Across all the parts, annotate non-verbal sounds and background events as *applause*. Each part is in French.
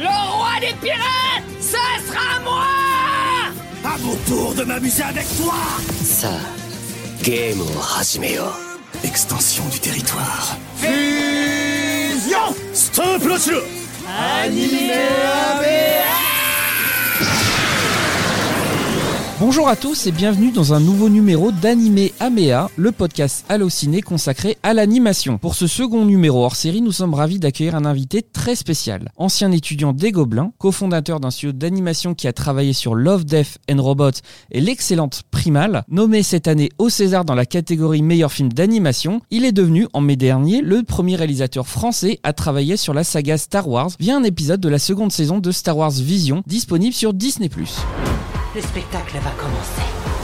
Le roi des pirates, ce sera moi! À mon tour de m'amuser avec toi! Ça, game Hajimeo. Extension du territoire. Fusion! Stop Animé ABS Bonjour à tous et bienvenue dans un nouveau numéro d'Animé Amea, le podcast Allociné consacré à l'animation. Pour ce second numéro hors série, nous sommes ravis d'accueillir un invité très spécial. Ancien étudiant des Gobelins, cofondateur d'un studio d'animation qui a travaillé sur Love, Death and Robots et l'excellente Primal, nommé cette année au César dans la catégorie meilleur film d'animation, il est devenu en mai dernier le premier réalisateur français à travailler sur la saga Star Wars via un épisode de la seconde saison de Star Wars Vision disponible sur Disney+. Le spectacle va commencer.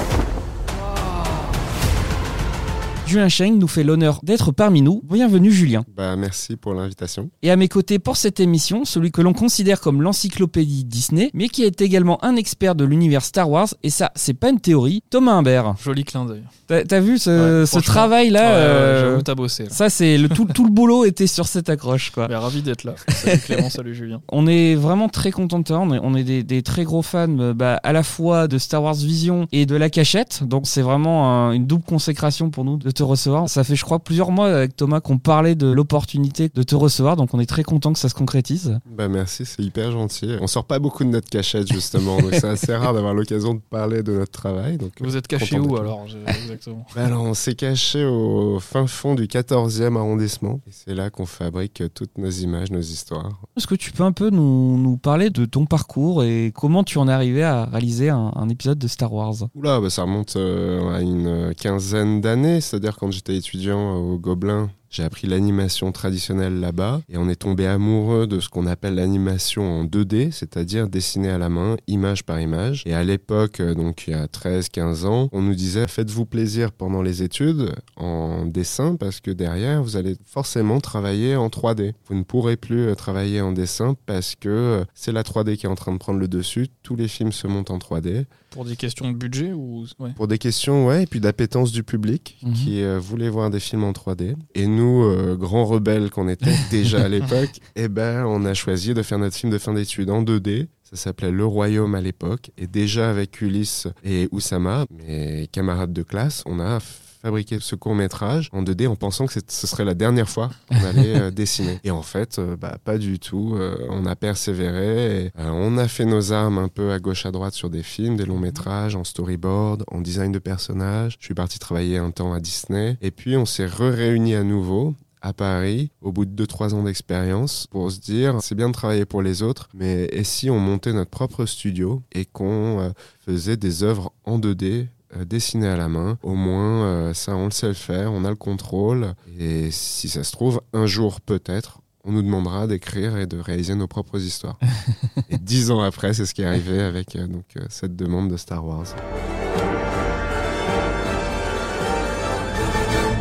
Julien Cheng nous fait l'honneur d'être parmi nous. Bienvenue Julien. Bah, merci pour l'invitation. Et à mes côtés pour cette émission, celui que l'on considère comme l'encyclopédie Disney, mais qui est également un expert de l'univers Star Wars, et ça, c'est pas une théorie, Thomas Humbert. Joli clin d'œil. T'as t'as vu ce, Ouais, ce franchement. travail-là Ouais, euh, J'avoue, t'as bossé. là. Ça, c'est le, tout, tout le boulot était sur cette accroche, quoi. Mais ravi d'être là. Salut Clément, salut Julien. On est vraiment très content de toi. On est, on est des, des très gros fans, euh, bah, à la fois de Star Wars Vision et de la cachette. Donc c'est vraiment un- une double consécration pour nous de te recevoir. Ça fait, je crois, plusieurs mois avec Thomas qu'on parlait de l'opportunité de te recevoir. Donc on est très content que ça se concrétise. Bah, merci, c'est hyper gentil. On sort pas beaucoup de notre cachette, justement, donc c'est assez rare d'avoir l'occasion de parler de notre travail. Donc, Vous êtes caché où alors Exactement. Bah, alors, on s'est caché au fin fond du 14e arrondissement. Et c'est là qu'on fabrique toutes nos images, nos histoires. Est-ce que tu peux un peu nous, nous parler de ton parcours et comment tu en es arrivé à réaliser un, un épisode de Star Wars? Oula, bah, ça remonte euh, à une quinzaine d'années. C'est-à-dire, quand j'étais étudiant au Gobelin, j'ai appris l'animation traditionnelle là-bas et on est tombé amoureux de ce qu'on appelle l'animation en 2D, c'est-à-dire dessinée à la main, image par image. Et à l'époque, euh, donc il y a 13-15 ans, on nous disait faites-vous plaisir pendant les études en dessin parce que derrière, vous allez forcément travailler en 3D. Vous ne pourrez plus euh, travailler en dessin parce que euh, c'est la 3D qui est en train de prendre le dessus. Tous les films se montent en 3D. Pour des questions de budget ou. Ouais. Pour des questions, ouais, et puis d'appétence du public Mhm. qui euh, voulait voir des films en 3D. Et nous, euh, grands rebelles qu'on était *laughs* déjà à l'époque, eh ben, on a choisi de faire notre film de fin d'études en 2D. Ça s'appelait Le Royaume à l'époque. Et déjà avec Ulysse et Oussama, mes camarades de classe, on a fabriqué ce court métrage en 2D en pensant que ce serait la dernière fois qu'on allait euh, *laughs* dessiner. Et en fait, euh, bah, pas du tout. Euh, on a persévéré. et, on a fait nos armes un peu à gauche à droite sur des films, des longs métrages, en storyboard, en design de personnages. Je suis parti travailler un temps à Disney. Et puis on s'est re-réunis à nouveau à Paris au bout de 2-3 ans d'expérience pour se dire c'est bien de travailler pour les autres mais et si on montait notre propre studio et qu'on faisait des œuvres en 2D euh, dessinées à la main au moins euh, ça on le sait le faire on a le contrôle et si ça se trouve un jour peut-être on nous demandera d'écrire et de réaliser nos propres histoires. *laughs* et dix ans après, c'est ce qui est arrivé avec euh, donc, cette demande de Star Wars.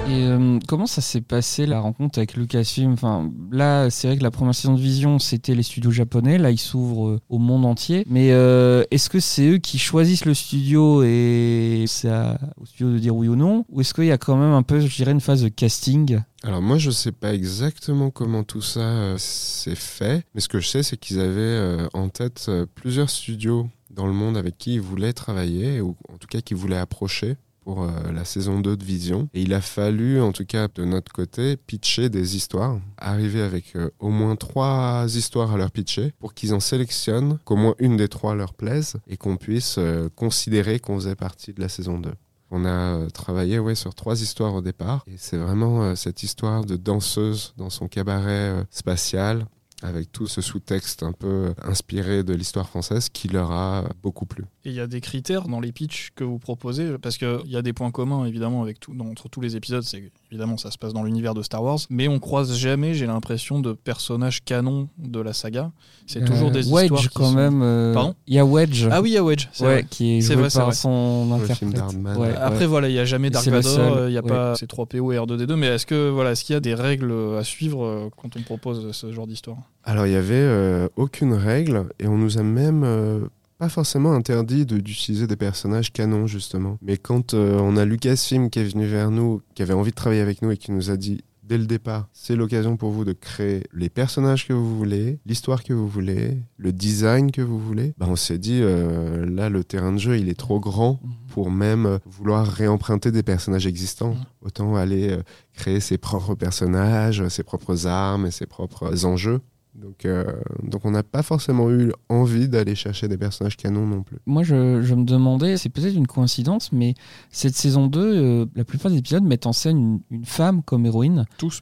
Et euh, comment ça s'est passé la rencontre avec Lucasfilm? Enfin, là, c'est vrai que la première saison de Vision, c'était les studios japonais. Là, ils s'ouvrent euh, au monde entier. Mais euh, est-ce que c'est eux qui choisissent le studio et c'est au studio de dire oui ou non? Ou est-ce qu'il y a quand même un peu, je dirais, une phase de casting? Alors moi, je sais pas exactement comment tout ça s'est fait, mais ce que je sais, c'est qu'ils avaient en tête plusieurs studios dans le monde avec qui ils voulaient travailler, ou en tout cas qui voulaient approcher pour euh, la saison 2 de Vision. Et il a fallu, en tout cas de notre côté, pitcher des histoires, arriver avec euh, au moins trois histoires à leur pitcher pour qu'ils en sélectionnent, qu'au moins une des trois leur plaise et qu'on puisse euh, considérer qu'on faisait partie de la saison 2. On a travaillé ouais, sur trois histoires au départ. Et c'est vraiment cette histoire de danseuse dans son cabaret spatial, avec tout ce sous-texte un peu inspiré de l'histoire française, qui leur a beaucoup plu. Et il y a des critères dans les pitchs que vous proposez, parce qu'il y a des points communs évidemment avec entre tous les épisodes, évidemment ça se passe dans l'univers de Star Wars, mais on croise jamais, j'ai l'impression, de personnages canons de la saga. C'est toujours Euh, des Wedge, histoires quand sont- même. euh, Pardon Il y a Wedge. Ah oui, il y a Wedge, c'est Ouais, vrai. qui est C'est joué vrai, par vrai. son interprète. Ouais, Après, ouais. voilà, il n'y a jamais Et Dark Vador, euh, il n'y a ouais. pas ces 3PO et R2D2, mais est-ce que voilà, est-ce qu'il y a des règles à suivre quand on propose ce genre d'histoire? Alors, il n'y avait euh, aucune règle, et on nous a même euh, pas forcément interdit de- d'utiliser des personnages canons, justement. Mais quand euh, on a Lucasfilm qui est venu vers nous, qui avait envie de travailler avec nous et qui nous a dit dès le départ, c'est l'occasion pour vous de créer les personnages que vous voulez, l'histoire que vous voulez, le design que vous voulez, bah, on s'est dit, euh, là, le terrain de jeu, il est trop grand Mhm. pour même euh, vouloir réemprunter des personnages existants. Mhm. Autant aller euh, créer ses propres personnages, ses propres armes et ses propres enjeux. Donc, euh, donc on n'a pas forcément eu envie d'aller chercher des personnages canons non plus. Moi, je, je me demandais, c'est peut-être une coïncidence, mais cette saison 2, euh, la plupart des épisodes mettent en scène une, une femme comme héroïne. Tous.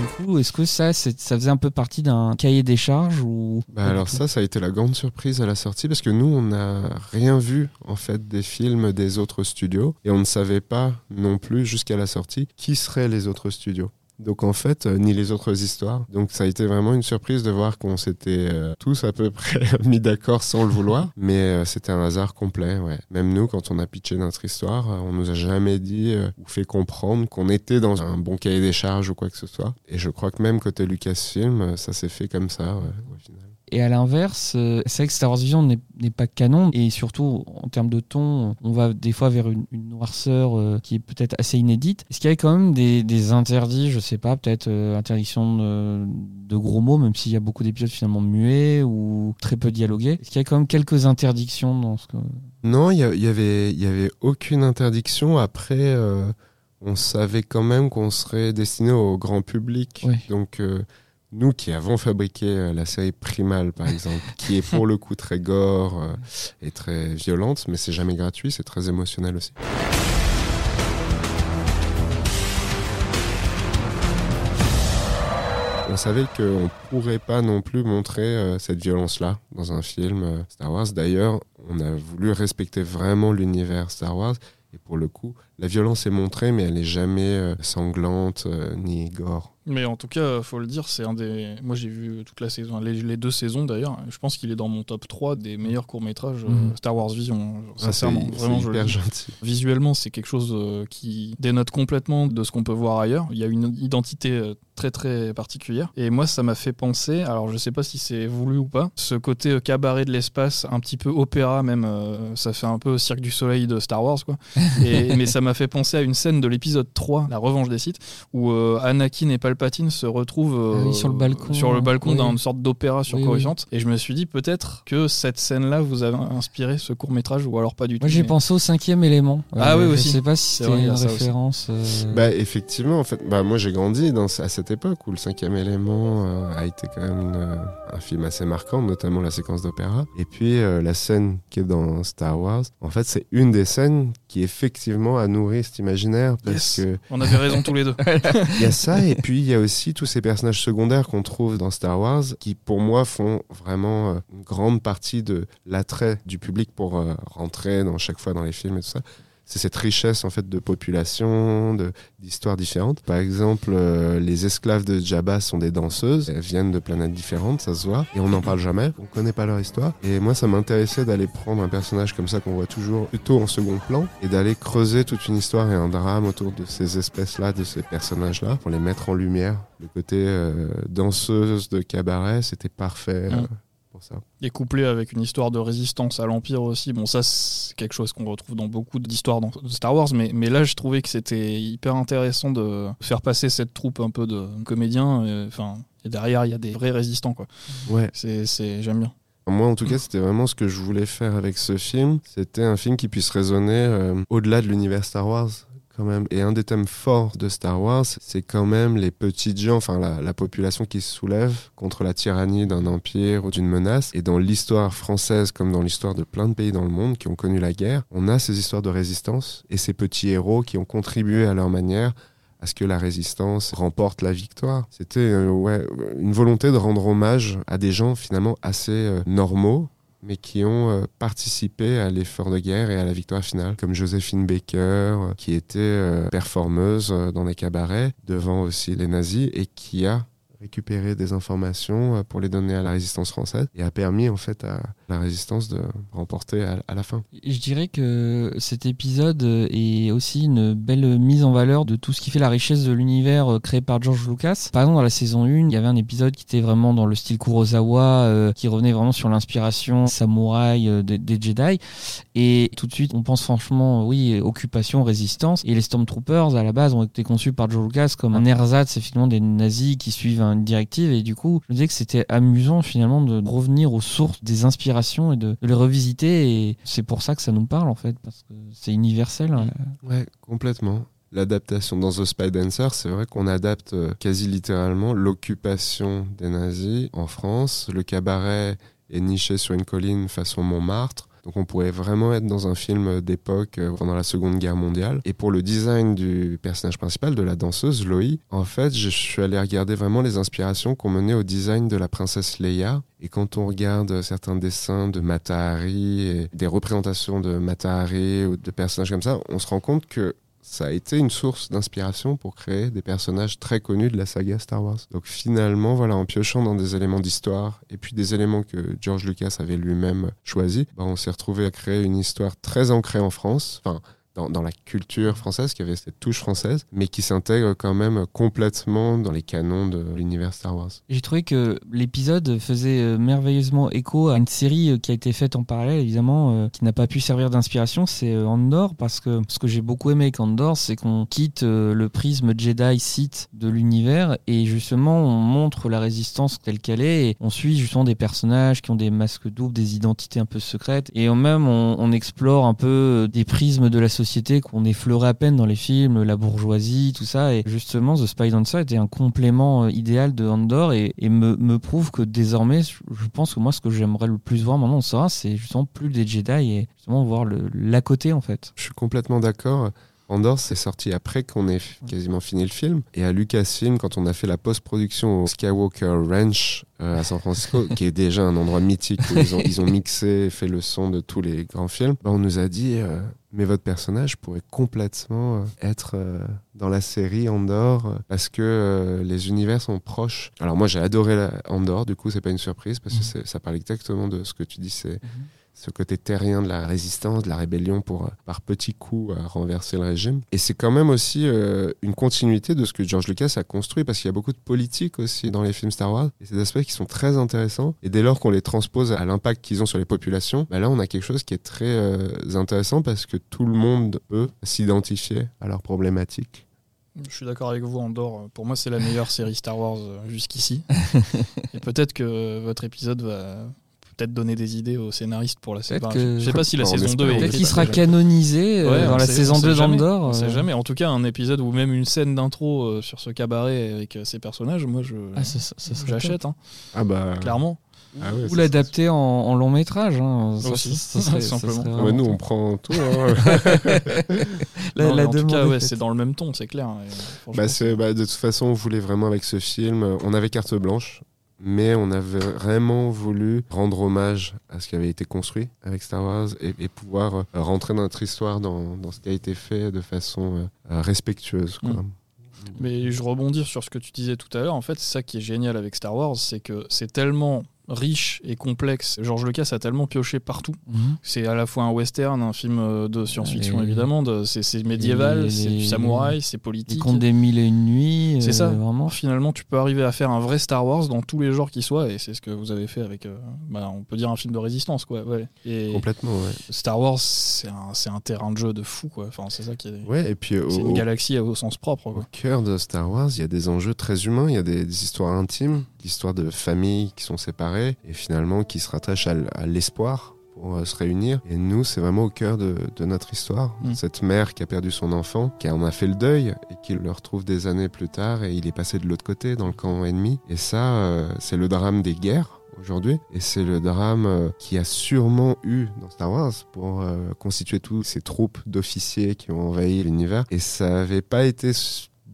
Du coup, est-ce que ça, ça faisait un peu partie d'un cahier des charges ou Bah alors ça, ça a été la grande surprise à la sortie parce que nous, on n'a rien vu en fait des films des autres studios et on ne savait pas non plus jusqu'à la sortie qui seraient les autres studios. Donc en fait, euh, ni les autres histoires. Donc ça a été vraiment une surprise de voir qu'on s'était euh, tous à peu *laughs* près mis d'accord sans le vouloir. Mais euh, c'était un hasard complet, ouais. Même nous, quand on a pitché notre histoire, on nous a jamais dit euh, ou fait comprendre qu'on était dans un bon cahier des charges ou quoi que ce soit. Et je crois que même côté Lucasfilm, ça s'est fait comme ça, ouais. Et à l'inverse, euh, c'est vrai que Star Wars Vision n'est pas canon et surtout en termes de ton, on va des fois vers une, une noirceur euh, qui est peut-être assez inédite. Est-ce qu'il y a quand même des, des interdits, je sais pas, peut-être euh, interdiction de, de gros mots, même s'il y a beaucoup d'épisodes finalement muets ou très peu dialogués? Est-ce qu'il y a quand même quelques interdictions dans ce que... Non, il y, a- il y avait, y avait aucune interdiction. Après, euh, on savait quand même qu'on serait destiné au grand public. Oui. Donc, euh, nous qui avons fabriqué euh, la série Primal, par exemple, *laughs* qui est pour le coup très gore euh, et très violente, mais c'est jamais gratuit, c'est très émotionnel aussi. On savait qu'on ne pourrait pas non plus montrer euh, cette violence-là dans un film euh, Star Wars. D'ailleurs, on a voulu respecter vraiment l'univers Star Wars. Et pour le coup, la violence est montrée, mais elle n'est jamais euh, sanglante ni gore. Mais en tout cas, faut le dire, c'est un des. Moi, j'ai vu toute la saison, les, les deux saisons d'ailleurs. Je pense qu'il est dans mon top 3 des meilleurs courts-métrages euh, Mhm. Star Wars Vision. genre, Ah, Sincèrement, vraiment, je hyper dis. gentil. Visuellement, c'est quelque chose euh, qui dénote complètement de ce qu'on peut voir ailleurs. Il y a une identité euh, très très particulière. Et moi, ça m'a fait penser, alors je sais pas si c'est voulu ou pas, ce côté cabaret de l'espace, un petit peu opéra même, euh, ça fait un peu Cirque du Soleil de Star Wars, quoi. *laughs* Et, mais ça m'a fait penser à une scène de l'épisode 3, La Revanche des Sith, où euh, Anakin et Palpatine se retrouvent euh, Ah oui, sur le balcon. sur le balcon Oui. d'une sorte d'opéra sur Oui, Coruscant. Et je me suis dit peut-être que cette scène-là vous a inspiré ce court métrage ou alors pas du tout. Moi j'ai mais- pensé au cinquième élément. Euh, Ah oui, je aussi. sais pas si c'était une référence. euh, Bah, effectivement, en fait, bah, moi j'ai grandi dans, à cette époque où le cinquième élément euh, a été quand même une, euh, un film assez marquant, notamment la séquence d'opéra. Et puis euh, la scène qui est dans Star Wars, en fait, c'est une des scènes qui effectivement a nourri cet imaginaire parce Yes. que On avait raison tous les deux. *laughs* il y a ça, et puis il y a aussi tous ces personnages secondaires qu'on trouve dans Star Wars qui, pour moi, font vraiment euh, une grande partie de l'attrait du public pour euh, rentrer dans chaque fois dans les films et tout ça. C'est cette richesse en fait de population, de- d'histoires différentes. Par exemple, euh, les esclaves de Jabba sont des danseuses. Elles viennent de planètes différentes, ça se voit, et on n'en parle jamais. On connaît pas leur histoire. Et moi, ça m'intéressait d'aller prendre un personnage comme ça qu'on voit toujours plutôt en second plan et d'aller creuser toute une histoire et un drame autour de ces espèces-là, de ces personnages-là, pour les mettre en lumière. Le côté euh, danseuse de cabaret, c'était parfait Mm. Pour ça. Et couplé avec une histoire de résistance à l'Empire aussi. Bon, ça, c'est quelque chose qu'on retrouve dans beaucoup d'histoires de Star Wars, mais, mais là, je trouvais que c'était hyper intéressant de faire passer cette troupe un peu de comédiens. et, Enfin, et derrière, il y a des vrais résistants, quoi. Ouais. C'est, c'est, j'aime bien. Moi, en tout cas, c'était vraiment ce que je voulais faire avec ce film. C'était un film qui puisse résonner euh, au-delà de l'univers Star Wars. Et un des thèmes forts de Star Wars, c'est quand même les petites gens, enfin la, la population qui se soulève contre la tyrannie d'un empire ou d'une menace. Et dans l'histoire française, comme dans l'histoire de plein de pays dans le monde qui ont connu la guerre, on a ces histoires de résistance et ces petits héros qui ont contribué à leur manière à ce que la résistance remporte la victoire. C'était euh, ouais, une volonté de rendre hommage à des gens finalement assez euh, normaux, mais qui ont euh, participé à l'effort de guerre et à la victoire finale, comme Joséphine Baker, euh, qui était euh, performeuse dans les cabarets, devant aussi les nazis, et qui a récupéré des informations pour les donner à la résistance française, et a permis en fait à la résistance de remporter à, la fin. Je dirais que cet épisode est aussi une belle mise en valeur de tout ce qui fait la richesse de l'univers euh, créé par George Lucas. Par exemple, dans la saison 1, il y avait un épisode qui était vraiment dans le style Kurosawa, euh, qui revenait vraiment sur l'inspiration samouraï euh, des, des Jedi. Et tout de suite, on pense franchement, oui, occupation, résistance. Et les Stormtroopers, à la base, ont été conçus par George Lucas comme un ersatz, c'est finalement des nazis qui suivent une directive. Et du coup, je me disais que c'était amusant finalement de revenir aux sources des inspirations et de, de les revisiter. Et c'est pour ça que ça nous parle en fait, parce que c'est universel. hein. Ouais, complètement. L'adaptation dans The Spy Dancer, c'est vrai qu'on adapte euh, quasi littéralement l'occupation des nazis en France. Le cabaret est niché sur une colline façon Montmartre. Donc on pourrait vraiment être dans un film d'époque euh, pendant la Seconde Guerre mondiale. Et pour le design du personnage principal, de la danseuse Loï, en fait, je suis allé regarder vraiment les inspirations qu'on menait au design de la princesse Leia. Et quand on regarde certains dessins de Mata Hari, et des représentations de Mata Hari ou de personnages comme ça, on se rend compte que ça a été une source d'inspiration pour créer des personnages très connus de la saga Star Wars. Donc finalement, voilà, en piochant dans des éléments d'histoire et puis des éléments que George Lucas avait lui-même choisis, bah, on s'est retrouvé à créer une histoire très ancrée en France. Enfin, dans, dans la culture française, qui avait cette touche française, mais qui s'intègre quand même complètement dans les canons de l'univers Star Wars. J'ai trouvé que l'épisode faisait euh, merveilleusement écho à une série euh, qui a été faite en parallèle, évidemment, euh, qui n'a pas pu servir d'inspiration, c'est Andor, parce que ce que j'ai beaucoup aimé avec Andor, c'est qu'on quitte le prisme Jedi Sith de l'univers et justement on montre la résistance telle qu'elle est et on suit justement des personnages qui ont des masques doubles, des identités un peu secrètes et en même on, on explore un peu des prismes de la société qu'on effleurait à peine dans les films, la bourgeoisie, tout ça et justement The Spy Dancer était un complément euh, idéal de Andor et, me, me prouve que désormais je pense que moi ce que j'aimerais le plus voir maintenant on saura c'est justement plus des Jedi et justement voir le l'à côté en fait. Je suis complètement d'accord. Andor, c'est sorti après qu'on ait quasiment fini le film. Et à Lucasfilm, quand on a fait la post-production au Skywalker Ranch euh, à San Francisco, *laughs* qui est déjà un endroit mythique où ils ont, ils ont mixé et fait le son de tous les grands films, bah, on nous a dit euh, Mais votre personnage pourrait complètement euh, être euh, dans la série Andor euh, parce que les univers sont proches. Alors moi, j'ai adoré la- Andor, du coup, c'est pas une surprise parce que Mhm. ça parle exactement de ce que tu dis. C'est ce côté terrien de la résistance, de la rébellion pour, euh, par petits coups, euh, renverser le régime. Et c'est quand même aussi euh, une continuité de ce que George Lucas a construit, parce qu'il y a beaucoup de politique aussi dans les films Star Wars, et des aspects qui sont très intéressants. Et dès lors qu'on les transpose à l'impact qu'ils ont sur les populations, bah là on a quelque chose qui est très euh, intéressant, parce que tout le monde peut s'identifier à leurs problématiques. Je suis d'accord avec vous, Andorre. Pour moi, c'est la meilleure *laughs* série Star Wars jusqu'ici. *laughs* Et peut-être que votre épisode va peut-être donner des idées aux scénaristes pour la saison. Enfin, que- Je sais pas si la On saison espère, 2 est on Peut-être qu'il sera canonisé euh, Ouais, dans la sait- saison on sait 2 jamais, d'Andor. On sait euh. jamais. En tout cas, un épisode ou même une scène d'intro euh, sur ce cabaret avec euh, ces personnages, moi, je Ah, j'achète, hein, Ah bah... clairement. Ah ouais, Ou l'adapter en, en long métrage. Hein. Ça, Aussi, ça- ça serait- *laughs* ça simplement. Ah nous on prend tout. hein. La- Non, mais la en tout cas, ouais, c'est dans le même ton, c'est clair. Bah, bah, de toute façon, on voulait vraiment avec ce film, on avait carte blanche, mais on avait vraiment voulu rendre hommage à ce qui avait été construit avec Star Wars et, pouvoir euh, rentrer dans notre histoire, dans, ce qui a été fait de façon euh, euh, respectueuse. Mm. Mais je rebondis sur ce que tu disais tout à l'heure. En fait, c'est ça qui est génial avec Star Wars, c'est que c'est tellement riche et complexe. George Lucas a tellement pioché partout. Mhm. C'est à la fois un western, un film euh, de science-fiction Et- évidemment, de- c'est médiéval, c'est du samouraï, c'est politique. contes des mille et une nuits. C'est euh, ça. Vraiment. Finalement, tu peux arriver à faire un vrai Star Wars dans tous les genres qui soient, et c'est ce que vous avez fait avec, euh, bah, on peut dire un film de résistance, quoi. Ouais. Et Complètement, ouais. Star Wars, c'est un, c'est un terrain de jeu de fou, quoi. Enfin, c'est ça qui est. Ouais, et puis euh, C'est au, une galaxie au sens propre, au quoi. cœur de Star Wars, il y a des enjeux très humains, il y a des, des histoires intimes, l'histoire de familles qui sont séparées et finalement qui se rattachent à, l'espoir pour euh, se réunir. Et nous, c'est vraiment au cœur de, de notre histoire. Mm. Cette mère qui a perdu son enfant, qui en a fait le deuil et qui le retrouve des années plus tard et il est passé de l'autre côté dans le camp ennemi. Et ça, euh, c'est le drame des guerres aujourd'hui. Et c'est le drame euh, qui a sûrement eu dans Star Wars pour euh, constituer toutes ces troupes d'officiers qui ont envahi l'univers. Et ça n'avait pas été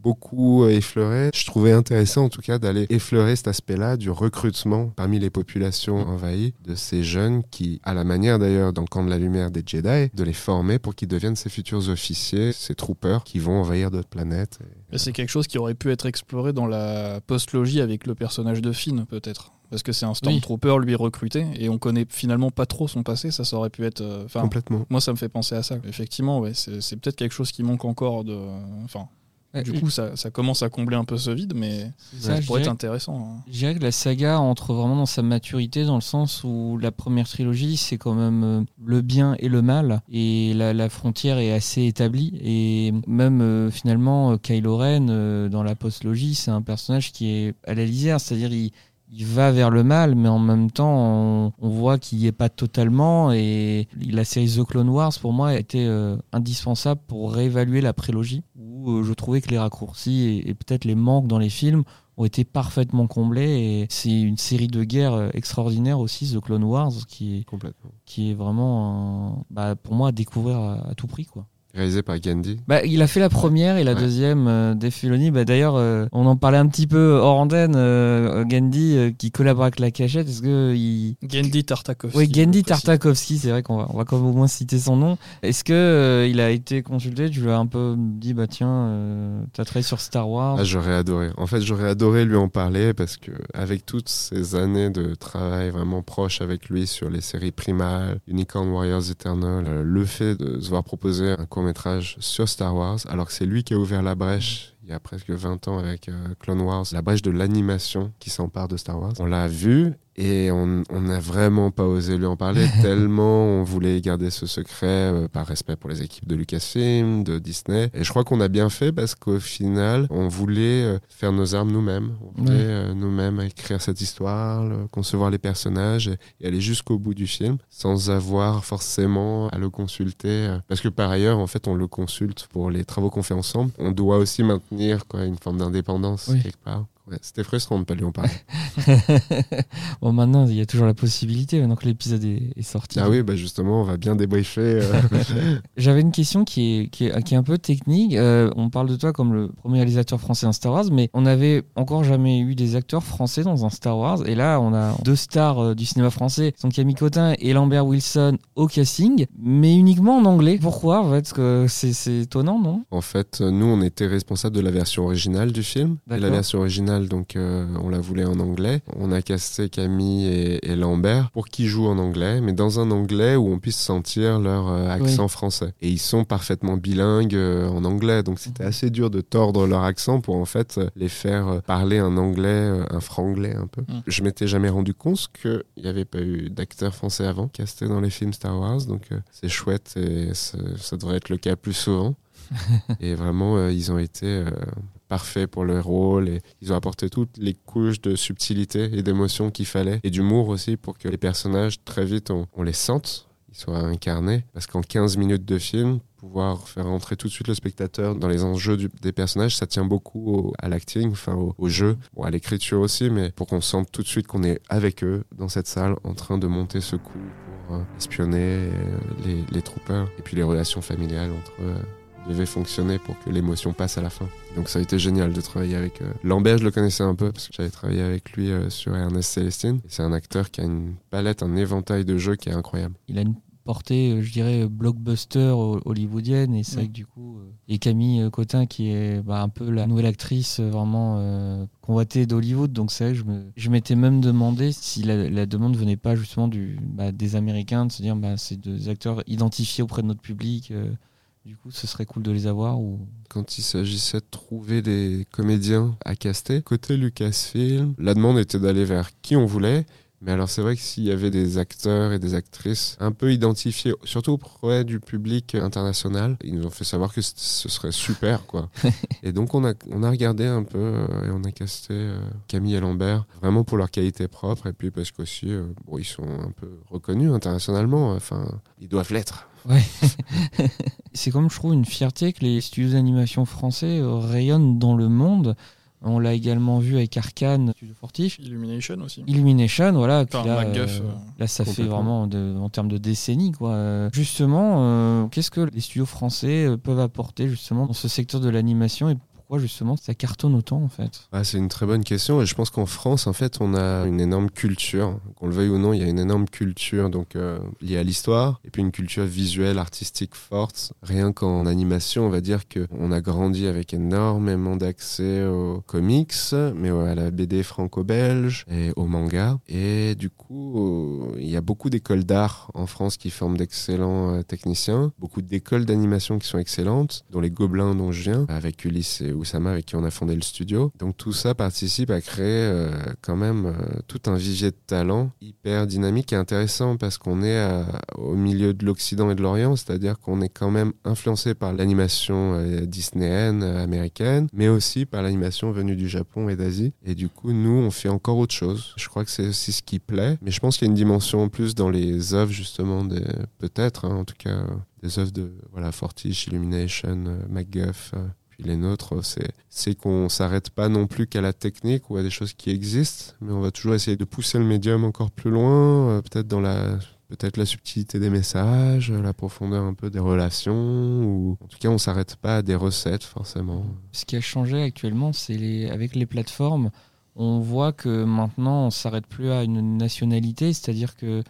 beaucoup effleuré. Je trouvais intéressant en tout cas d'aller effleurer cet aspect-là du recrutement parmi les populations envahies de ces jeunes qui, à la manière d'ailleurs dans le camp de la lumière des Jedi, de les former pour qu'ils deviennent ces futurs officiers, ces troopers qui vont envahir d'autres planètes. Mais c'est quelque chose qui aurait pu être exploré dans la postlogie avec le personnage de Finn, peut-être. Parce que c'est un Stormtrooper, lui, recruté, et on connaît finalement pas trop son passé, ça, ça aurait pu être... euh, Complètement. moi, ça me fait penser à ça. Effectivement, ouais, c'est peut-être quelque chose qui manque encore de... Enfin, du coup, ça, ça commence à combler un peu ce vide, mais ça, pourrait être intéressant. hein. Je dirais que la saga entre vraiment dans sa maturité, dans le sens où la première trilogie, c'est quand même euh, le bien et le mal, et la, la frontière est assez établie. Et même euh, finalement, euh, Kylo Ren, euh, dans la postlogie, c'est un personnage qui est à la lisière, c'est-à-dire il, il va vers le mal, mais en même temps, on, on voit qu'il n'y est pas totalement. Et la série The Clone Wars, pour moi, a été euh, indispensable pour réévaluer la prélogie, où euh, je trouvais que les raccourcis et, et peut-être les manques dans les films ont été parfaitement comblés et c'est une série de guerres euh, extraordinaire aussi The Clone Wars qui est, Complètement. qui est vraiment un- bah, pour moi à découvrir à, à tout prix quoi. Réalisé par Gandhi. Bah, il a fait la première et la Ouais. deuxième euh, des Filoni. Bah, D'ailleurs, euh, on en parlait un petit peu hors antenne. euh, Gandhi euh, qui collabore avec la cachette. Est-ce que il... Gendy Tartakovsky. Oui, Gandhi. Tartakovsky, c'est vrai qu'on va, on va quand même au moins citer son nom. Est-ce que euh, il a été consulté? Tu lui as un peu dit, bah tiens, euh, t'as travaillé sur Star Wars. Ah, j'aurais adoré. En fait, j'aurais adoré lui en parler parce que avec toutes ces années de travail vraiment proche avec lui sur les séries Primal, Unicorn Warriors Eternal, euh, le fait de se voir proposer un court métrage sur Star Wars, alors que c'est lui qui a ouvert la brèche il y a presque 20 ans avec euh, Clone Wars, la brèche de l'animation qui s'empare de Star Wars. On l'a vu et on n'a vraiment pas osé lui en parler *laughs* tellement on voulait garder ce secret euh, par respect pour les équipes de Lucasfilm, de Disney. Et je crois qu'on a bien fait parce qu'au final, on voulait euh, faire nos armes nous-mêmes. On voulait Ouais. euh, nous-mêmes écrire cette histoire, le- concevoir les personnages et, et aller jusqu'au bout du film sans avoir forcément à le consulter. Parce que par ailleurs, en fait, on le consulte pour les travaux qu'on fait ensemble. On doit aussi maintenir quoi, une forme d'indépendance Oui. quelque part. Ouais, C'était frustrant de ne pas lui en parler. *laughs* bon, maintenant, il y a toujours la possibilité, maintenant que l'épisode est, est sorti. ah oui, bah justement, on va bien débriefer. euh, *laughs* J'avais une question qui est, qui est, qui est un peu technique. Euh, on parle de toi comme le premier réalisateur français dans Star Wars, mais on n'avait encore jamais eu des acteurs français dans un Star Wars. Et là, on a deux stars euh, du cinéma français, sont Camille Cotin et Lambert Wilson au casting, mais uniquement en anglais. Pourquoi en fait? Parce que c'est étonnant, non? En fait, nous, on était responsable de la version originale du film. Et la version originale, donc, euh, on la voulait en anglais. On a casté Camille et, et Lambert pour qu'ils jouent en anglais, mais dans un anglais où on puisse sentir leur euh, accent français. Et ils sont parfaitement bilingues euh, en anglais, donc c'était Mhm. assez dur de tordre leur accent pour en fait les faire parler un anglais, un franglais un peu. Mhm. Je m'étais jamais rendu compte qu'il n'y avait pas eu d'acteurs français avant castés dans les films Star Wars, donc c'est chouette et ça, ça devrait être le cas plus souvent. *laughs* et vraiment, euh, ils ont été euh, parfaits pour le rôle et ils ont apporté toutes les couches de subtilité et d'émotion qu'il fallait et d'humour aussi pour que les personnages, très vite, on, les sente, ils soient incarnés. Parce qu'en 15 minutes de film, pouvoir faire rentrer tout de suite le spectateur dans les enjeux des personnages, ça tient beaucoup au- à l'acting, enfin au, au jeu, bon, à l'écriture aussi, mais pour qu'on sente tout de suite qu'on est avec eux dans cette salle en train de monter ce coup pour euh, espionner euh, les, les troopers et puis les relations familiales entre eux. Devaient fonctionner pour que l'émotion passe à la fin. Donc ça a été génial de travailler avec euh, Lambert, je le connaissais un peu parce que j'avais travaillé avec lui euh, sur Ernest Célestine. C'est un acteur qui a une palette, un éventail de jeux qui est incroyable. Il a une portée, euh, je dirais, blockbuster ho- hollywoodienne. Et c'est vrai Ouais. que du coup. euh, Et Camille Cotin, qui est bah, un peu la nouvelle actrice vraiment euh, convoitée d'Hollywood. Donc c'est vrai que je me- je m'étais même demandé si la, la demande venait pas justement du, bah, des Américains, de se dire bah, c'est des acteurs identifiés auprès de notre public. euh, du coup, ce serait cool de les avoir. Ou... Quand il s'agissait de trouver des comédiens à caster, côté Lucasfilm, la demande était d'aller vers qui on voulait. Mais alors c'est vrai que s'il y avait des acteurs et des actrices un peu identifiés, surtout auprès du public international, ils nous ont fait savoir que ce serait super quoi. *laughs* et donc on a, on a regardé un peu euh, et on a casté euh, Camille et Lambert vraiment pour leur qualité propre et puis parce qu'aussi euh, bon, ils sont un peu reconnus internationalement, enfin ils doivent l'être. Ouais. *laughs* c'est comme je trouve une fierté que les studios d'animation français rayonnent dans le monde. On l'a également vu avec Arkane, studio Fortif. Illumination aussi. Illumination, voilà. Enfin, là, MacGuff, euh, euh, là, ça fait vraiment de- en termes de décennies, quoi. Justement, euh, qu'est-ce que les studios français peuvent apporter justement dans ce secteur de l'animation et pourquoi justement ça cartonne autant en fait? Ah, C'est une très bonne question et je pense qu'en France, en fait, on a une énorme culture. Qu'on le veuille ou non, il y a une énorme culture donc euh, liée à l'histoire et puis une culture visuelle, artistique forte. Rien qu'en animation, on va dire qu'on a grandi avec énormément d'accès aux comics, mais à la BD franco-belge et au manga. Et du coup, il y a beaucoup d'écoles d'art en France qui forment d'excellents euh, techniciens, beaucoup d'écoles d'animation qui sont excellentes, dont les Gobelins dont je viens, avec Ulysse et Oussama avec qui on a fondé le studio. Donc tout ça participe à créer euh, quand même euh, tout un vivier de talent hyper dynamique et intéressant parce qu'on est au milieu de l'Occident et de l'Orient, c'est-à-dire qu'on est quand même influencé par l'animation euh, disneyenne américaine, mais aussi par l'animation venue du Japon et d'Asie. Et du coup, nous, on fait encore autre chose. Je crois que c'est aussi ce qui plaît, mais je pense qu'il y a une dimension en plus dans les œuvres justement, des... peut-être hein, en tout cas des œuvres de voilà Fortiche, Illumination, MacGuff les nôtres, c'est qu'on s'arrête pas non plus qu'à la technique ou à des choses qui existent, mais on va toujours essayer de pousser le médium encore plus loin, euh, peut-être dans la peut-être la subtilité des messages, la profondeur un peu des relations, ou en tout cas on s'arrête pas à des recettes forcément. Ce qui a changé actuellement, c'est les... avec les plateformes, on voit que maintenant on s'arrête plus à une nationalité, c'est-à-dire que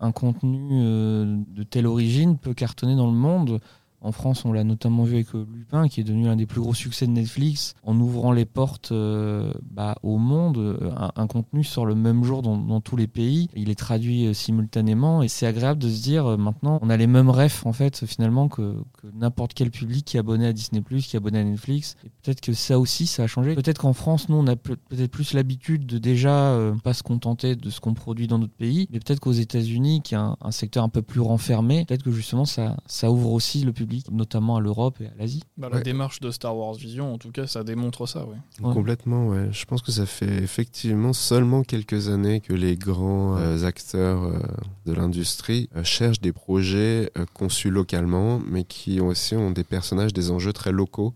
un contenu euh, de telle origine peut cartonner dans le monde en France, on l'a notamment vu avec euh, Lupin, qui est devenu un des plus gros succès de Netflix, en ouvrant les portes euh, bah, au monde. Euh, un, contenu sort le même jour dans, tous les pays. Il est traduit simultanément et c'est agréable de se dire maintenant, on a les mêmes refs en fait finalement que, n'importe quel public qui est abonné à Disney+, qui est abonné à Netflix. Et peut-être que ça aussi, ça a changé. Peut-être qu'en France, nous, on a peut-être plus l'habitude de déjà pas se contenter de ce qu'on produit dans notre pays, mais peut-être qu'aux États-Unis, qui est un, secteur un peu plus renfermé, peut-être que justement ça ouvre aussi le public notamment à l'Europe et à l'Asie. Bah, la démarche de Star Wars Vision, en tout cas, ça démontre ça. Ouais. Complètement, ouais. Je pense que ça fait effectivement seulement quelques années que les grands euh, acteurs euh, de l'industrie euh, cherchent des projets conçus localement, mais qui aussi ont des personnages, des enjeux très locaux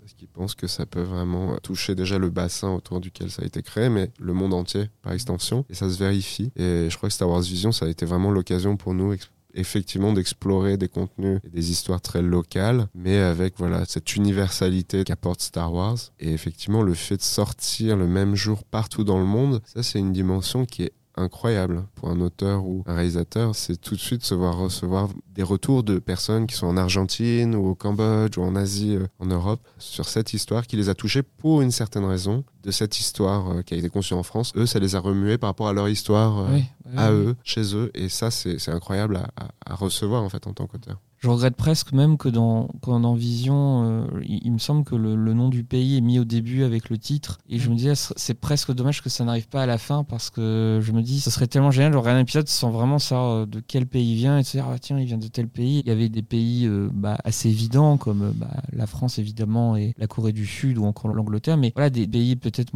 parce qu'ils pensent que ça peut vraiment toucher déjà le bassin autour duquel ça a été créé, mais le monde entier par extension, et ça se vérifie. Et je crois que Star Wars Vision, ça a été vraiment l'occasion pour nous effectivement d'explorer des contenus et des histoires très locales, mais avec voilà cette universalité qu'apporte Star Wars. Et effectivement, le fait de sortir le même jour partout dans le monde, ça c'est une dimension qui est incroyable pour un auteur ou un réalisateur, c'est tout de suite se voir recevoir des retours de personnes qui sont en Argentine ou au Cambodge ou en Asie, euh, en Europe, sur cette histoire qui les a touchés pour une certaine raison de cette histoire euh, qui a été conçue en France. Eux, ça les a remués par rapport à leur histoire euh, à eux, chez eux, et ça, c'est incroyable à, à recevoir en fait en tant qu'auteur. Je regrette presque même que dans, dans Vision, euh, il, me semble que le, nom du pays est mis au début avec le titre. Et je me dis, c'est presque dommage que ça n'arrive pas à la fin parce que je me dis, ce serait tellement génial de regarder un épisode sans vraiment savoir euh, de quel pays il vient et de se dire, ah, tiens, il vient de tel pays. Il y avait des pays euh, bah, assez évidents comme bah, la France évidemment et la Corée du Sud ou encore l'Angleterre, mais voilà, des pays peut-être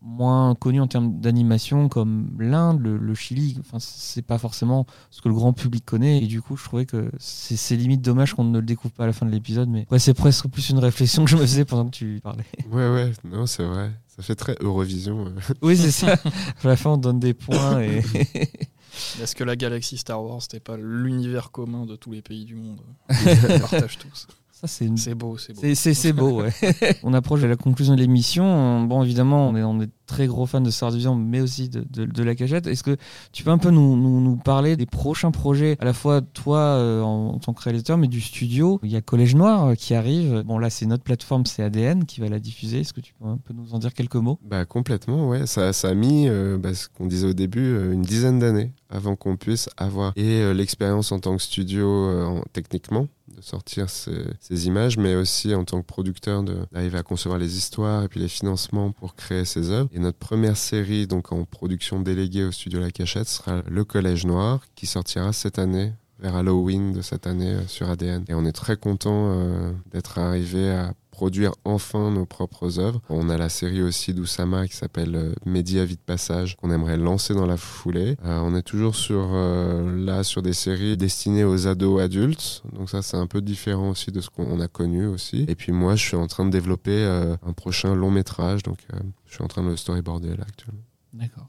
moins connus en termes d'animation comme l'Inde, le, Chili. Enfin, c'est pas forcément ce que le grand public connaît. Et du coup, je trouvais que c'est limite dommage qu'on ne le découvre pas à la fin de l'épisode, mais ouais, c'est presque plus une réflexion que je me faisais pendant que tu parlais. Ouais, ouais, non, c'est vrai. Ça fait très Eurovision. Euh. *laughs* Oui, c'est ça. à la fin, on donne des points et. *laughs* Est-ce que la galaxie Star Wars, c'était pas l'univers commun de tous les pays du monde? *laughs* Ils partagent tous. C'est beau, c'est beau. C'est beau, ouais. *laughs* on approche de la conclusion de l'émission. Bon, évidemment, on est, on est très gros fan de Star Vision, mais aussi de, de, la cachette. Est-ce que tu peux un peu nous, nous, nous, parler des prochains projets, à la fois toi euh, en, tant que réalisateur, mais du studio? Il y a Collège Noir euh, qui arrive. Bon, là, c'est notre plateforme, c'est ADN qui va la diffuser. Est-ce que tu peux un peu nous en dire quelques mots? Bah, Complètement, ouais. Ça, ça a mis, euh, bah, ce qu'on disait au début, une dizaine d'années avant qu'on puisse avoir et l'expérience en tant que studio techniquement de sortir ces, images, mais aussi en tant que producteur d'arriver à concevoir les histoires et puis les financements pour créer ces œuvres. Et notre première série, donc en production déléguée au studio La Cachette, sera Le Collège Noir, qui sortira cette année vers Halloween de cette année euh, sur ADN. Et on est très content euh, d'être arrivé à produire enfin nos propres œuvres. On a la série aussi d'Oussama qui s'appelle euh, Média Vie de Passage qu'on aimerait lancer dans la foulée. Euh, on est toujours sur euh, là sur des séries destinées aux ados adultes. Donc ça c'est un peu différent aussi de ce qu'on a connu aussi. Et puis moi je suis en train de développer un prochain long métrage. Donc je suis en train de le storyboarder là actuellement. D'accord.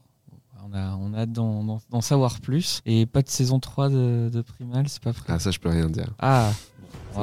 On a, on a d'en savoir plus. Et pas de saison 3 de, de Primal, c'est pas prêt? Ah, ça, je peux rien dire. Ah,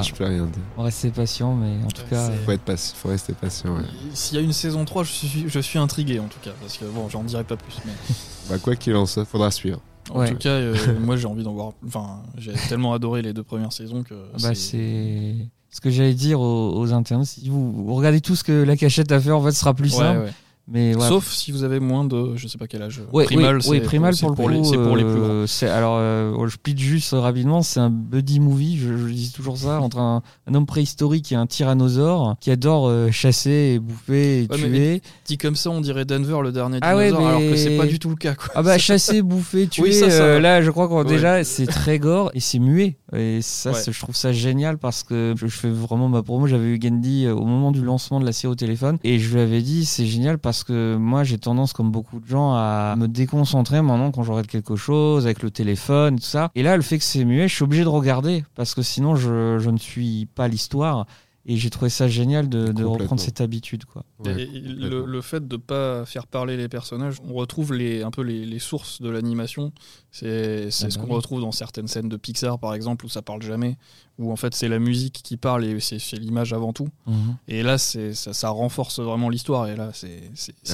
Je peux rien dire. On rester patient, mais en tout cas. Faut être patient, faut rester patient. ouais. S'il y a une saison 3, je suis, je suis intrigué en tout cas, parce que bon, j'en dirai pas plus. Mais *laughs* Bah, quoi qu'il en soit, faudra suivre. en Ouais. tout cas, euh, *laughs* moi j'ai envie d'en voir. Enfin, j'ai tellement adoré les deux premières saisons que. Bah, c'est ce que j'allais dire aux, aux internautes. Si vous, vous regardez tout ce que la cachette a fait, en fait, ce sera plus Ouais, simple. Ouais. Mais ouais. Sauf si vous avez moins de, je sais pas quel âge. Ouais, primal, oui, Primal pour, le les, coup, c'est pour les plus grands. euh, c'est- alors, euh, je pitch juste rapidement, c'est un buddy movie, je, je dis toujours ça, *laughs* entre un, un homme préhistorique et un tyrannosaure qui adore euh, chasser et bouffer et Ouais, mais- tuer. Dit comme ça, on dirait Denver, le dernier Ah ouais, dinosaure, alors mais- que c'est pas du tout le cas. Quoi. Ah bah *laughs* chasser, bouffer, tuer, ça, ça euh, va. là je crois qu'on déjà c'est très gore et c'est muet. Et ça, je trouve ça génial parce que je, je fais vraiment ma promo. J'avais eu Gandhi au moment du lancement de la série au téléphone et je lui avais dit c'est génial parce que moi j'ai tendance comme beaucoup de gens à me déconcentrer maintenant quand regarde quelque chose avec le téléphone et tout ça. Et là le fait que c'est muet, je suis obligé de regarder parce que sinon je, je ne suis pas l'histoire. Et j'ai trouvé ça génial de, reprendre cette habitude. Quoi. Ouais, Et- et le, le fait de pas faire parler les personnages, on retrouve les, un peu les, les sources de l'animation. C'est c'est Ah ce bah qu'on oui. retrouve dans certaines scènes de Pixar, par exemple, où ça parle jamais, où en fait c'est la musique qui parle et c'est c'est l'image avant tout. Et là, c'est ça, ça renforce vraiment l'histoire. Et là, c'est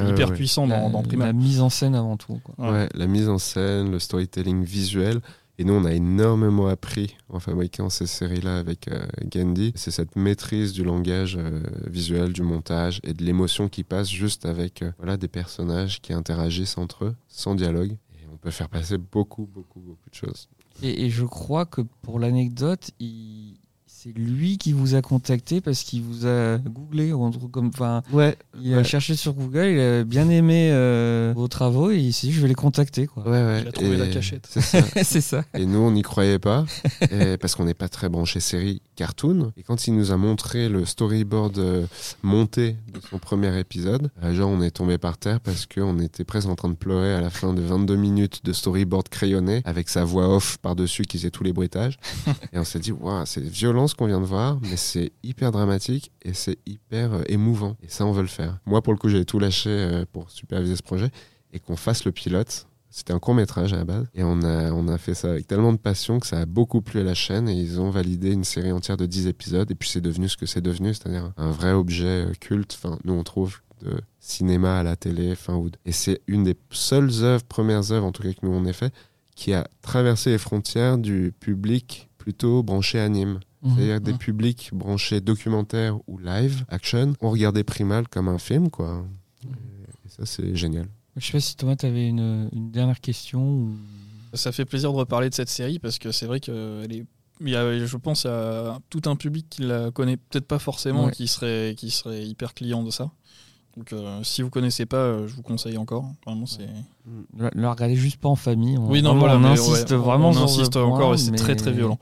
Ah hyper ouais. puissant La, dans, dans la Primal. mise en scène avant tout. Quoi. Ouais. Ouais, la mise en scène, le storytelling visuel. Et nous, on a énormément appris en fabriquant ces séries-là avec euh, Gandhi. C'est cette maîtrise du langage euh, visuel, du montage et de l'émotion qui passe juste avec euh, voilà, des personnages qui interagissent entre eux, sans dialogue. Et on peut faire passer beaucoup, beaucoup, beaucoup de choses. Et, et je crois que pour l'anecdote, il- c'est lui qui vous a contacté parce qu'il vous a googlé ou un truc comme. Enfin, Ouais, il a Ouais. cherché sur Google, il a bien aimé euh, vos travaux et il s'est dit je vais les contacter quoi. ouais, ouais. Il a trouvé Et la cachette. C'est ça. *laughs* c'est ça. Et nous, on n'y croyait pas, *laughs* et- parce qu'on n'est pas très branché série cartoon. Et quand il nous a montré le storyboard euh, monté de son premier épisode, euh, genre on est tombé par terre parce qu'on était presque en train de pleurer à la fin de 22 minutes de storyboard crayonné, avec sa voix off par-dessus qui faisait tous les bruitages. *laughs* et on s'est dit, waouh, c'est violent ce qu'on vient de voir, mais c'est hyper dramatique et c'est hyper euh, émouvant. Et ça, on veut le faire. Moi, pour le coup, j'avais tout lâché euh, pour superviser ce projet et qu'on fasse le pilote. C'était un court métrage à la base. Et on a, on a fait ça avec tellement de passion que ça a beaucoup plu à la chaîne. Et ils ont validé une série entière de 10 épisodes. Et puis c'est devenu ce que c'est devenu, c'est-à-dire un vrai objet euh, culte. Enfin, nous, on trouve de cinéma à la télé. Ou de- Et c'est une des seules œuvres, premières œuvres en tout cas que nous on ait fait, qui a traversé les frontières du public plutôt branché anime. C'est-à-dire des Mhm. publics branchés documentaire ou live, action, ont regardé Primal comme un film, quoi. Et ça, c'est génial. Je sais pas si Thomas t'avais une, une dernière question. ou- Ça fait plaisir de reparler de cette série parce que c'est vrai qu'elle est. Il y a, je pense à tout un public qui la connaît peut-être pas forcément, Ouais. qui serait qui serait hyper client de ça. Donc euh, si vous connaissez pas, euh, je vous conseille encore. Vraiment, c'est. Le regardez juste pas en famille. On, Oui, non, vraiment, voilà, on insiste ouais, vraiment on sur insiste point, encore et c'est mais- très très violent.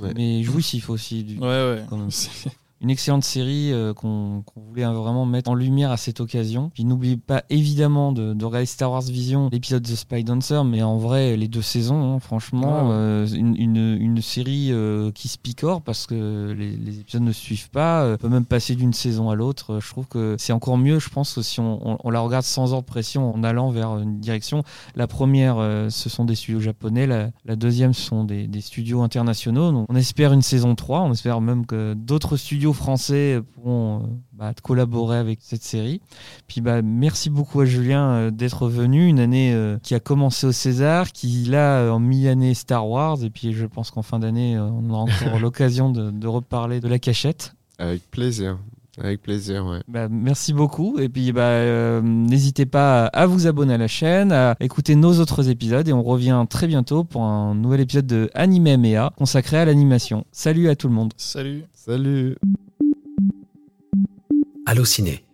Ouais. Mais jouissif aussi. Du, Ouais, ouais. quand même. *laughs* Une excellente série euh, qu'on voulait vraiment mettre en lumière à cette occasion. Puis n'oubliez pas évidemment de, de regarder Star Wars Vision, l'épisode de Spy Dancer, mais en vrai les deux saisons, hein, franchement, ouais. euh, une, une, une série euh, qui se picore parce que les, les épisodes ne suivent pas, euh, peut même passer d'une saison à l'autre. Je trouve que c'est encore mieux, je pense, que si on, on- on la regarde sans ordre pression en allant vers une direction. La première, ce sont des studios japonais, la, la deuxième, ce sont des, des studios internationaux. Donc, on espère une saison 3, on espère même que d'autres studios français pourront euh, bah, collaborer avec cette série. Puis bah, merci beaucoup à Julien euh, d'être venu, une année euh, qui a commencé au César, qui là en mi-année Star Wars, et puis je pense qu'en fin d'année, on aura encore *laughs* l'occasion de, de reparler de la cachette. Avec plaisir. Avec plaisir, ouais. Bah, merci beaucoup. Et puis, bah, euh, n'hésitez pas à vous abonner à la chaîne, à écouter nos autres épisodes. Et on revient très bientôt pour un nouvel épisode de Anime MEA consacré à l'animation. Salut à tout le monde. Salut. Salut Allociné,